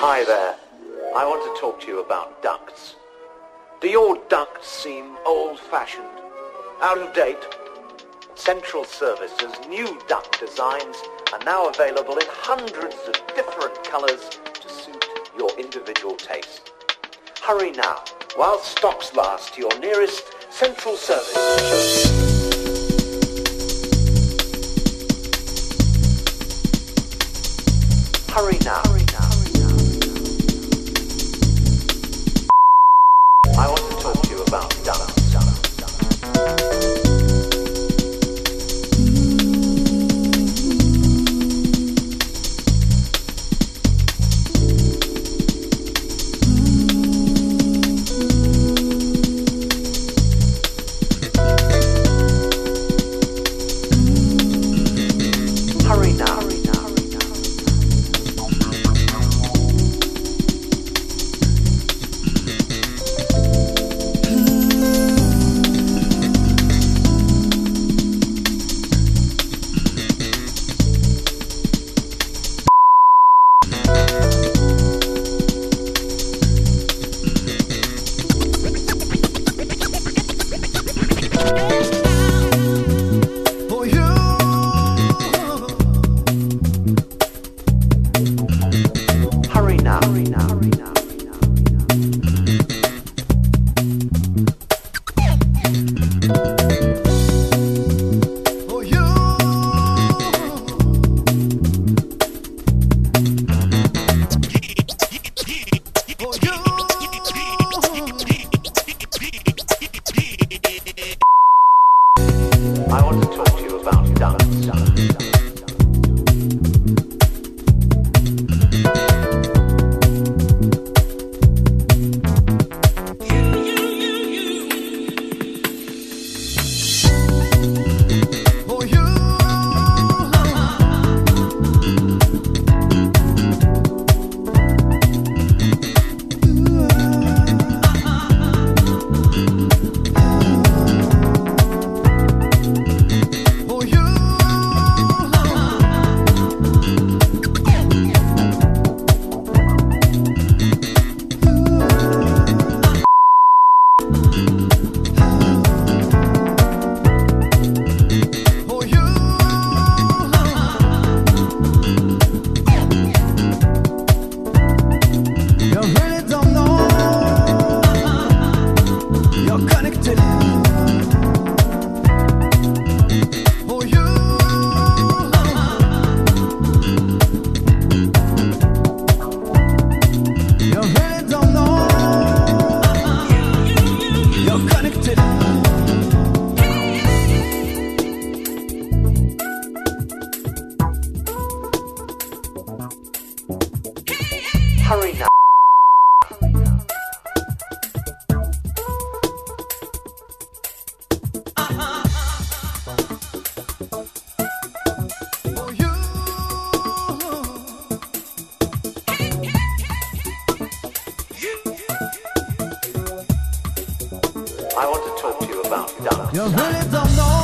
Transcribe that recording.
Hi there. I want to talk to you about ducts. Do your ducts seem old-fashioned? Out of date? Central Services' new duct designs are now available in hundreds of different colors to suit your individual taste. Hurry now, while stocks last, to your nearest Central Service. Hurry now. I want to talk to you about ducts. I want to talk to you about ducts. About. You really don't know.